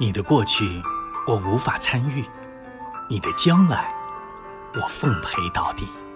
你的过去我无法参与你的将来我奉陪到底。